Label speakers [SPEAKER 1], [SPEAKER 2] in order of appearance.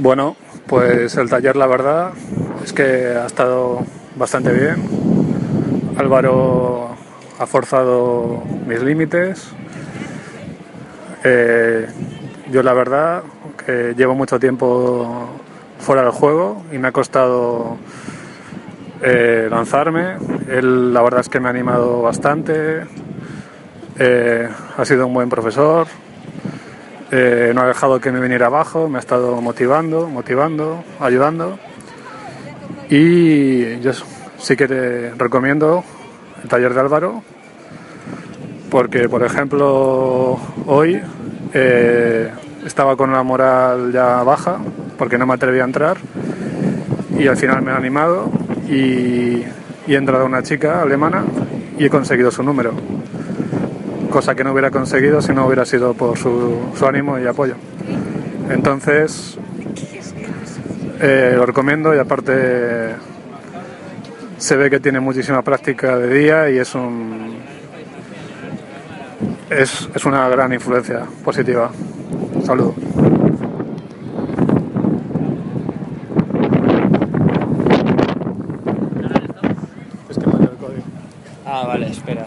[SPEAKER 1] Bueno, pues el taller la verdad es que ha estado bastante bien. Álvaro ha forzado mis límites. Eh, yo la verdad que llevo mucho tiempo fuera del juego y me ha costado eh, lanzarme. Él la verdad es que me ha animado bastante. Eh, ha sido un buen profesor. Eh, no ha dejado que me viniera abajo, me ha estado motivando, motivando, ayudando. Y yo sí que te recomiendo el taller de Álvaro, porque por ejemplo hoy eh, estaba con la moral ya baja, porque no me atreví a entrar, y al final me ha animado y, y he entrado una chica alemana y he conseguido su número cosa que no hubiera conseguido si no hubiera sido por su, su ánimo y apoyo. Entonces, eh, lo recomiendo y aparte se ve que tiene muchísima práctica de día y es un es, es una gran influencia positiva. Saludos. Es que no hay el código.
[SPEAKER 2] Ah, vale, espera.